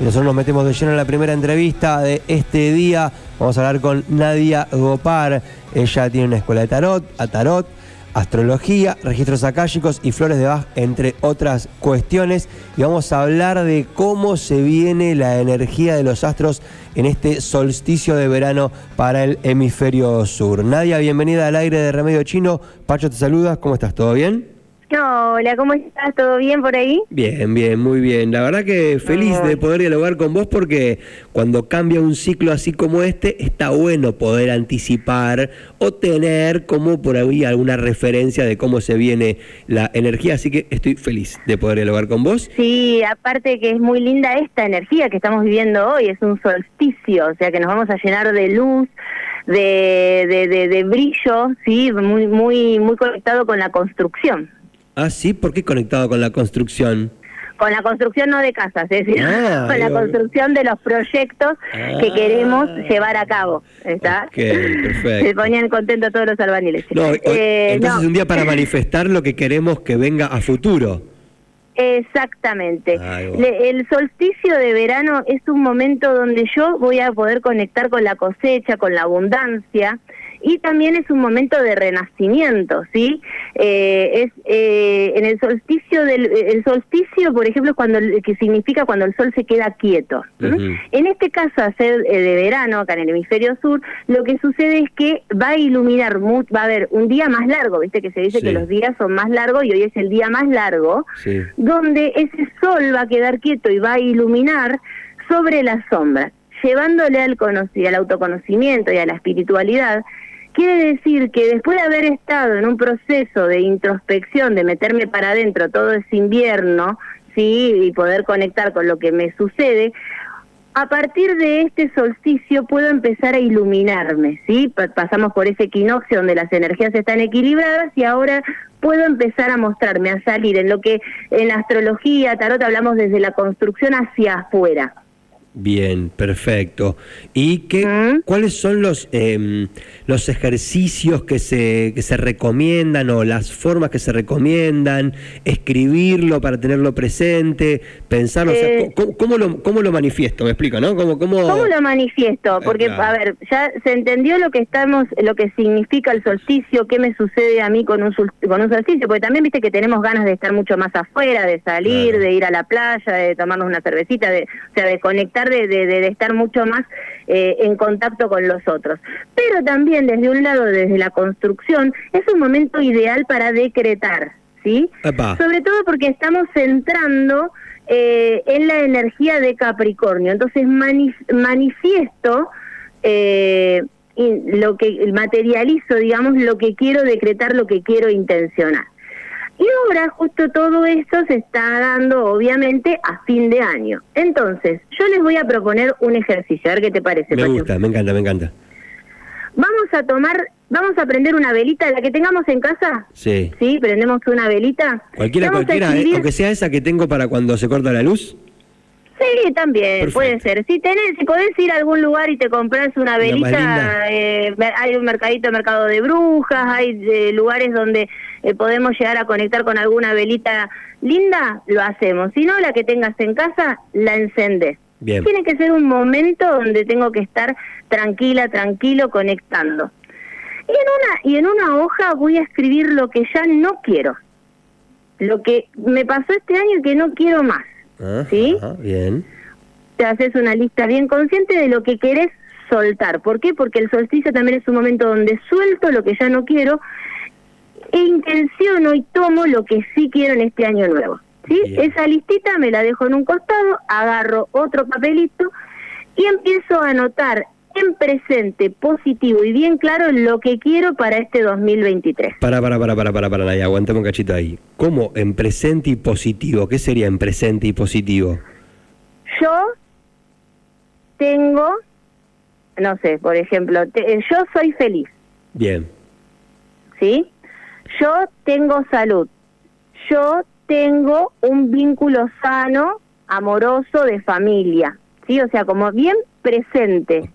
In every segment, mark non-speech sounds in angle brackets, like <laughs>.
Y nosotros nos metemos de lleno en la primera entrevista de este día. Vamos a hablar con Nadia Gopar. Ella tiene una escuela de tarot, a tarot, astrología, registros akáshicos y flores de Bach, entre otras cuestiones. Y vamos a hablar de cómo se viene la energía de los astros en este solsticio de verano para el hemisferio sur. Nadia, bienvenida al aire de Remedio Chino. Pacho te saluda. ¿Cómo estás? ¿Todo bien? Hola, ¿cómo estás? ¿Todo bien por ahí? Bien, bien, muy bien. La verdad que feliz de poder dialogar con vos porque cuando cambia un ciclo así como este, está bueno poder anticipar o tener como por ahí alguna referencia de cómo se viene la energía. Así que estoy feliz de poder dialogar con vos. Sí, aparte que es muy linda esta energía que estamos viviendo hoy, es un solsticio, o sea que nos vamos a llenar de luz. De, de, de brillo, sí, muy, muy, muy conectado con la construcción. Ah, sí, ¿por qué conectado con la construcción? Con la construcción no de casas, es decir, ah, <laughs> con la construcción de los proyectos que queremos ah. llevar a cabo. ¿está? perfecto. Se ponían contentos todos los albaniles. No, eh, entonces es un día para <laughs> manifestar lo que queremos que venga a futuro. Exactamente. el solsticio de verano es un momento donde yo voy a poder conectar con la cosecha, con la abundancia, y también es un momento de renacimiento, ¿sí? Eh, es eh, en el solsticio del el solsticio, por ejemplo, cuando que significa cuando el sol se queda quieto. En este caso, hacer eh, de verano acá en el hemisferio sur, lo que sucede es que va a iluminar, va a haber un día más largo, viste que se dice que los días son más largos y hoy es el día más largo, donde ese sol va a quedar quieto y va a iluminar sobre la sombra llevándole al, al autoconocimiento y a la espiritualidad Quiere decir que después de haber estado en un proceso de introspección, de meterme para adentro todo ese invierno, sí, y poder conectar con lo que me sucede, a partir de este solsticio puedo empezar a iluminarme, ¿sí? Pasamos por ese equinoccio donde las energías están equilibradas y ahora puedo empezar a mostrarme, a salir en lo que en astrología, tarot hablamos desde la construcción hacia afuera. Bien, perfecto. ¿Y qué, cuáles son los, em, los ejercicios que se, que se recomiendan o las formas que se recomiendan? Escribirlo para tenerlo presente, pensarlo. Eh, ¿cómo, lo, ¿Cómo lo manifiesto? Me explico, ¿no? ¿Cómo, cómo... lo manifiesto? Porque, a ver, ya se entendió lo que estamos, lo que significa el solsticio, qué me sucede a mí con un, con un solsticio, porque también viste que tenemos ganas de estar mucho más afuera, de salir, de ir a la playa, de tomarnos una cervecita, de, o sea, de conectar de, estar mucho más eh, en contacto con los otros. Pero también desde un lado, desde la construcción, es un momento ideal para decretar, ¿sí? Sobre todo porque estamos centrando eh, en la energía de Capricornio. Entonces manifiesto eh, lo que materializo, digamos, lo que quiero decretar, lo que quiero intencionar. Y ahora justo todo esto se está dando obviamente a fin de año. Entonces, yo les voy a proponer un ejercicio, a ver qué te parece. Me gusta, me encanta, me encanta. Vamos a tomar, vamos a prender una velita, la que tengamos en casa. Sí. Sí, prendemos una velita. Cualquiera, cualquiera, eh, aunque sea esa que tengo para cuando se corta la luz. Sí, también, puede ser. Si tenés, si podés ir a algún lugar y te compras una velita, eh, hay un mercadito, mercado de brujas, hay eh, lugares donde eh, podemos llegar a conectar con alguna velita linda, lo hacemos. Si no, la que tengas en casa, la encendes. Tiene que ser un momento donde tengo que estar tranquila, tranquilo, conectando. Y en una, y en una hoja voy a escribir lo que ya no quiero. Lo que me pasó este año y que no quiero más. ¿Sí? bien. Te haces una lista bien consciente de lo que querés soltar. ¿Por qué? Porque el solsticio también es un momento donde suelto lo que ya no quiero e intenciono y tomo lo que sí quiero en este año nuevo. ¿sí? Esa listita me la dejo en un costado, agarro otro papelito y empiezo a anotar en presente, positivo y bien claro lo que quiero para este 2023. Para, para, para, para, para, para, para, aguantame un cachito ahí. ¿Cómo en presente y positivo? ¿Qué sería en presente y positivo? Yo tengo, no sé, por ejemplo, yo soy feliz. Bien. ¿Sí? Yo tengo salud. Yo tengo un vínculo sano, amoroso, de familia. ¿Sí? O sea, como bien presente.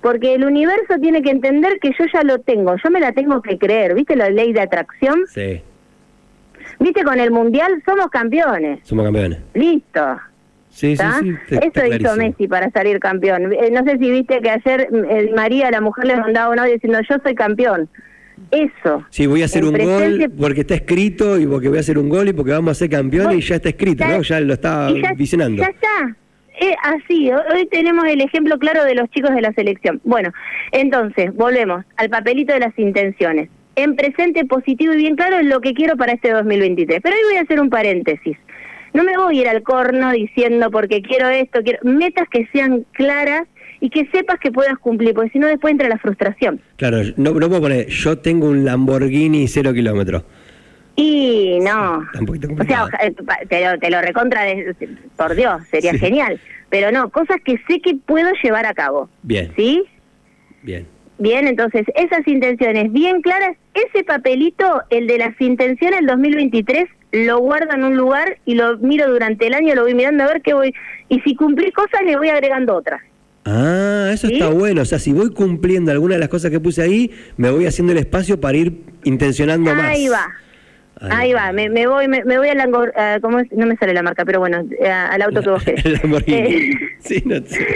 Porque el universo tiene que entender que yo ya lo tengo, yo me la tengo que creer. ¿Viste la ley de atracción? Sí. ¿Viste con el mundial? Somos campeones. Somos campeones. Listo. Sí, sí, sí, Eso hizo Messi para salir campeón. Eh, no sé si viste que ayer eh, María, la mujer, le mandaba un audio diciendo yo soy campeón. Eso. Sí, voy a hacer un gol porque está escrito y porque voy a hacer un gol y porque vamos a ser campeones y ya está escrito, ¿no? Ya lo está visionando. Ya está. Eh, así, hoy tenemos el ejemplo claro de los chicos de la selección. Bueno, entonces, volvemos al papelito de las intenciones. En presente positivo y bien claro es lo que quiero para este 2023. Pero hoy voy a hacer un paréntesis. No me voy a ir al corno diciendo porque quiero esto, quiero metas que sean claras y que sepas que puedas cumplir, porque si no después entra la frustración. Claro, no, no puedo poner, yo tengo un Lamborghini cero kilómetros. Y no, o sea, eh, te lo, te lo recontra, por Dios, sería genial, pero no, cosas que sé que puedo llevar a cabo. Bien. ¿Sí? Bien. Bien, entonces esas intenciones bien claras, ese papelito, el de las intenciones del 2023, lo guardo en un lugar y lo miro durante el año, lo voy mirando a ver qué voy. Y si cumplí cosas, le voy agregando otras. Ah, eso está bueno. O sea, si voy cumpliendo alguna de las cosas que puse ahí, me voy haciendo el espacio para ir intencionando más. Ahí va. Ahí, va, me, me, voy me, voy al uh, ¿cómo es? no me sale la marca, pero bueno, al auto <laughs> que vos El eh, <laughs> sí, no sé.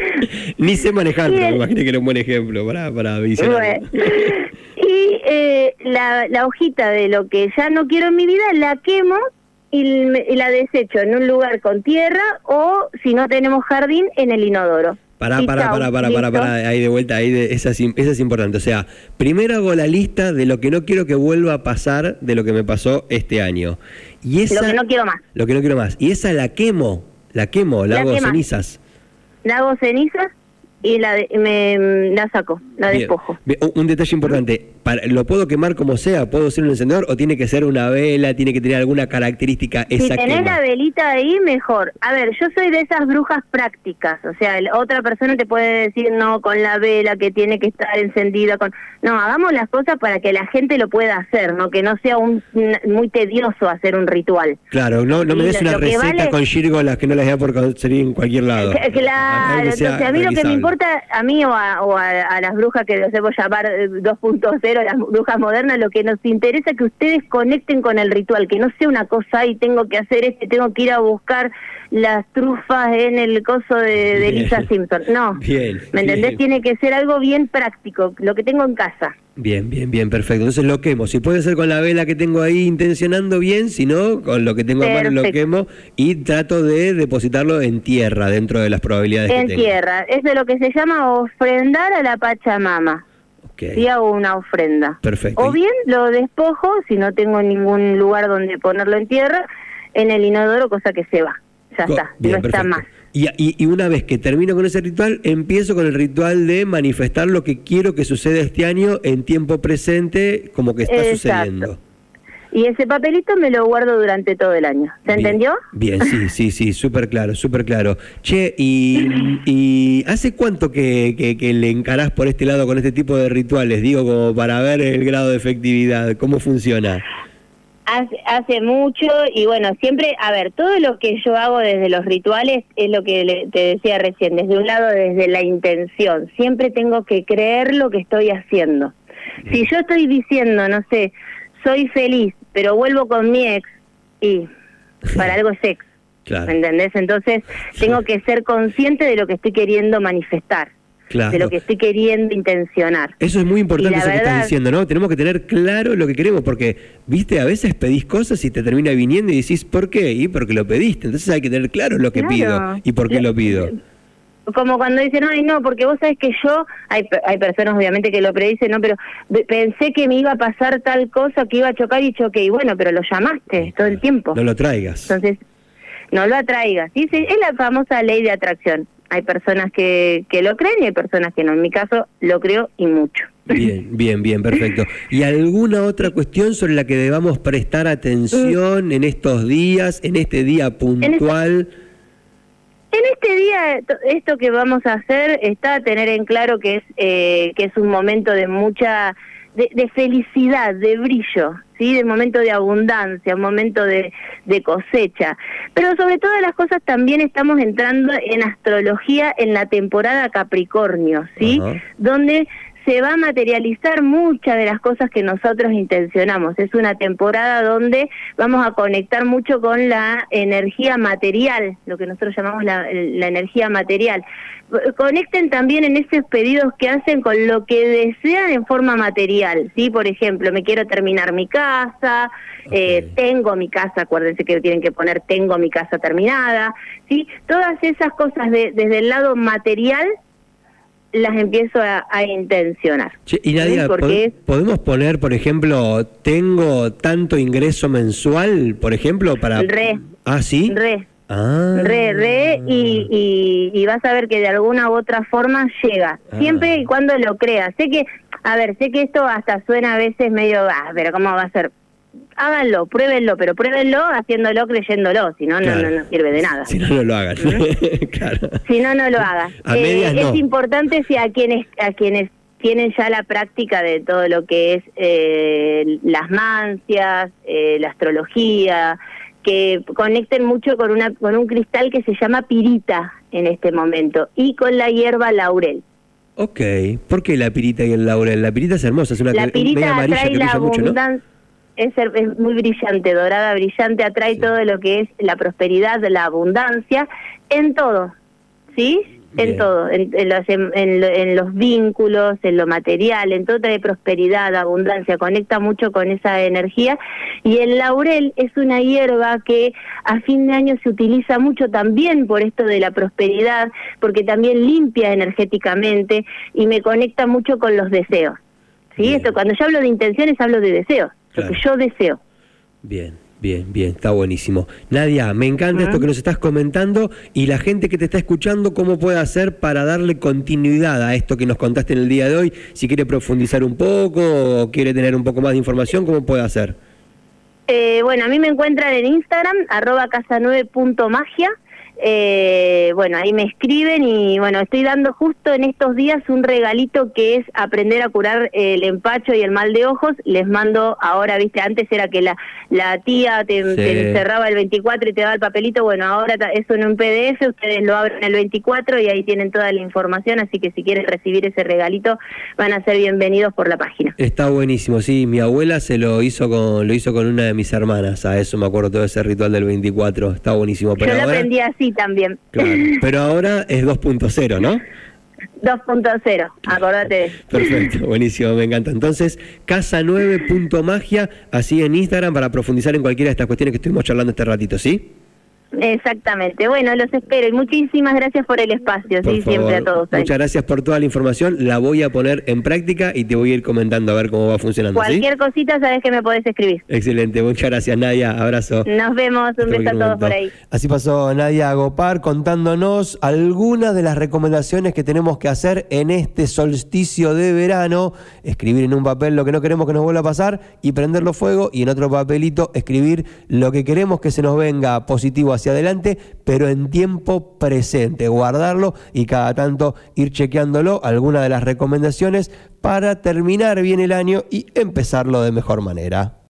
Ni sé manejarlo, me imagino que era un buen ejemplo para, para visionar. Y eh, la, la hojita de lo que ya no quiero en mi vida la quemo y, la desecho en un lugar con tierra o, si no tenemos jardín, en el inodoro. Pará, pará, pará, pará, pará, pará, ahí de vuelta, ahí de, esa, esa, es importante. O sea, primero hago la lista de lo que no quiero que vuelva a pasar de lo que me pasó este año. Y esa, lo que no quiero más. Lo que no quiero más. Y esa la quemo, la quemo, la, hago cenizas. La hago cenizas y la, me, la saco, la despojo. un detalle importante, ¿lo puedo quemar como sea? ¿Puedo ser un encendedor o tiene que ser una vela? ¿Tiene que tener alguna característica esa Si tenés la velita ahí, mejor. A ver, yo soy de esas brujas prácticas, o sea, otra persona te puede decir, no, con la vela que tiene que estar encendida, con... No, hagamos las cosas para que la gente lo pueda hacer, ¿no? Que no sea un, muy tedioso hacer un ritual. Claro, no, no me des una receta con las que no las voy por conseguir en cualquier lado. <laughs> Claro, entonces a mí lo que me importa, a mí o a, las brujas que los debo llamar 2.0, eh, las brujas modernas, lo que nos interesa es que ustedes conecten con el ritual, que no sea una cosa, y tengo que hacer este, tengo que ir a buscar las trufas en el coso de, Lisa Simpson. No, bien, ¿me entendés? Tiene que ser algo bien práctico, lo que tengo en casa. Bien, bien, bien, perfecto. Entonces lo quemo. Si puede ser con la vela que tengo ahí intencionando bien, si no, con lo que tengo a mano lo quemo y trato de depositarlo en tierra dentro de las probabilidades en que tengo. En tierra. Es de lo que se llama ofrendar a la Pachamama. Okay. hago una ofrenda. Perfecto. O bien lo despojo, si no tengo ningún lugar donde ponerlo en tierra, en el inodoro, cosa que se va. Ya está, no está más. Y, y, una vez que termino con ese ritual, empiezo con el ritual de manifestar lo que quiero que suceda este año en tiempo presente, como que está sucediendo. Y ese papelito me lo guardo durante todo el año. ¿Se entendió? Bien, sí, sí, sí, súper claro, súper claro. Che, y, ¿hace cuánto que, que, le encarás por este lado con este tipo de rituales? Digo, como para ver el grado de efectividad, ¿cómo funciona? Hace, mucho y bueno, siempre, a ver, todo lo que yo hago desde los rituales es lo que te decía recién, desde un lado desde la intención, siempre tengo que creer lo que estoy haciendo. Si yo estoy diciendo, no sé, soy feliz, pero vuelvo con mi ex y para algo es ex, <laughs> ¿me entendés? Entonces tengo que ser consciente de lo que estoy queriendo manifestar de lo que estoy queriendo intencionar. Eso es muy importante eso que estás diciendo, ¿no? Tenemos que tener claro lo que queremos, porque, viste, a veces pedís cosas y te termina viniendo y decís, ¿por qué? Y porque lo pediste. Entonces hay que tener claro lo que pido y por qué lo pido. Como cuando dicen, ay, no, porque vos sabés que yo, hay, hay personas obviamente que lo predicen, ¿no? Pero pensé que me iba a pasar tal cosa, que iba a chocar y choqué. Y bueno, pero lo llamaste todo el tiempo. No lo traigas. Entonces, no lo atraigas. ¿sí? Es la famosa ley de atracción hay personas que, que lo creen y hay personas que no. En mi caso lo creo y mucho. Bien, <laughs> bien, bien, perfecto. ¿Y alguna otra cuestión sobre la que debamos prestar atención en estos días, en este día puntual? En este, día, esto que vamos a hacer está a tener en claro que es, eh, que es un momento de mucha de, felicidad, de brillo, ¿sí? de momento de abundancia, un momento de, cosecha. Pero sobre todas las cosas también estamos entrando en astrología en la temporada Capricornio, ¿sí? Donde se va a materializar muchas de las cosas que nosotros intencionamos. Es una temporada donde vamos a conectar mucho con la energía material, lo que nosotros llamamos la, energía material. Conecten también en esos pedidos que hacen con lo que desean en forma material, ¿sí? Por ejemplo, me quiero terminar mi casa, eh, tengo mi casa, acuérdense que tienen que poner tengo mi casa terminada, ¿sí? Todas esas cosas desde el lado material las empiezo a, intencionar. y Nadia, ¿podemos poner, por ejemplo, tengo tanto ingreso mensual, por ejemplo, para... Re. Ah, sí. Re. Ah. Re, re, y, y, vas a ver que de alguna u otra forma llega, ah. siempre y cuando lo creas. Sé que, a ver, sé que esto hasta suena a veces medio, ah, pero ¿cómo va a ser? Háganlo, pruébenlo, pero pruébenlo haciéndolo, creyéndolo, si no, no, no, sirve de nada. Si no, no lo hagan. <laughs> Si no, no lo hagan. Eh, es importante si a quienes, a quienes tienen ya la práctica de todo lo que es eh, las mancias, eh, la astrología, que conecten mucho con, una, con un cristal que se llama pirita en este momento y con la hierba laurel. Ok, ¿por qué la pirita y el laurel? La pirita es hermosa, es una la pirita amarilla que la mucho, ¿no? Es, es, muy brillante, dorada, brillante, atrae todo lo que es la prosperidad, la abundancia, en todo, ¿sí? En todo, en, los, en, los, vínculos, en lo material, en todo trae prosperidad, abundancia, conecta mucho con esa energía. Y el laurel es una hierba que a fin de año se utiliza mucho también por esto de la prosperidad, porque también limpia energéticamente y me conecta mucho con los deseos. ¿Sí? Esto, cuando yo hablo de intenciones, hablo de deseos lo que yo deseo. Bien. Bien, bien, está buenísimo. Nadia, me encanta esto que nos estás comentando y la gente que te está escuchando, ¿cómo puede hacer para darle continuidad a esto que nos contaste en el día de hoy? Si quiere profundizar un poco o quiere tener un poco más de información, ¿cómo puede hacer? Eh, bueno, a mí me encuentran en Instagram, arroba casa9.magia. Eh, bueno, ahí me escriben y bueno, estoy dando justo en estos días un regalito que es aprender a curar el empacho y el mal de ojos. Les mando ahora, viste, antes era que la, la tía te, encerraba el 24 y te daba el papelito. Bueno, ahora eso en un PDF, ustedes lo abren el 24 y ahí tienen toda la información. Así que si quieren recibir ese regalito, van a ser bienvenidos por la página. Está buenísimo, sí. Mi abuela se lo hizo con, lo hizo con una de mis hermanas. A eso me acuerdo todo ese ritual del 24. Está buenísimo. Pero Yo lo aprendí así también. Pero ahora es 2.0, ¿no? 2.0, acordate. Perfecto, buenísimo, me encanta. Entonces, casa9.magia, así en Instagram para profundizar en cualquiera de estas cuestiones que estuvimos charlando este ratito, ¿sí? Exactamente. Bueno, los espero y muchísimas gracias por el espacio, sí, siempre a todos. Muchas gracias por toda la información. La voy a poner en práctica y te voy a ir comentando a ver cómo va funcionando. Cualquier cosita sabes que me podés escribir. Excelente, muchas gracias Nadia, abrazo. Nos vemos, un beso a todos por ahí. Así pasó Nadia Agopar contándonos algunas de las recomendaciones que tenemos que hacer en este solsticio de verano. Escribir en un papel lo que no queremos que nos vuelva a pasar y prenderlo fuego y en otro papelito escribir lo que queremos que se nos venga positivo hacia adelante, pero en tiempo presente, guardarlo y cada tanto ir chequeándolo, alguna de las recomendaciones para terminar bien el año y empezarlo de mejor manera.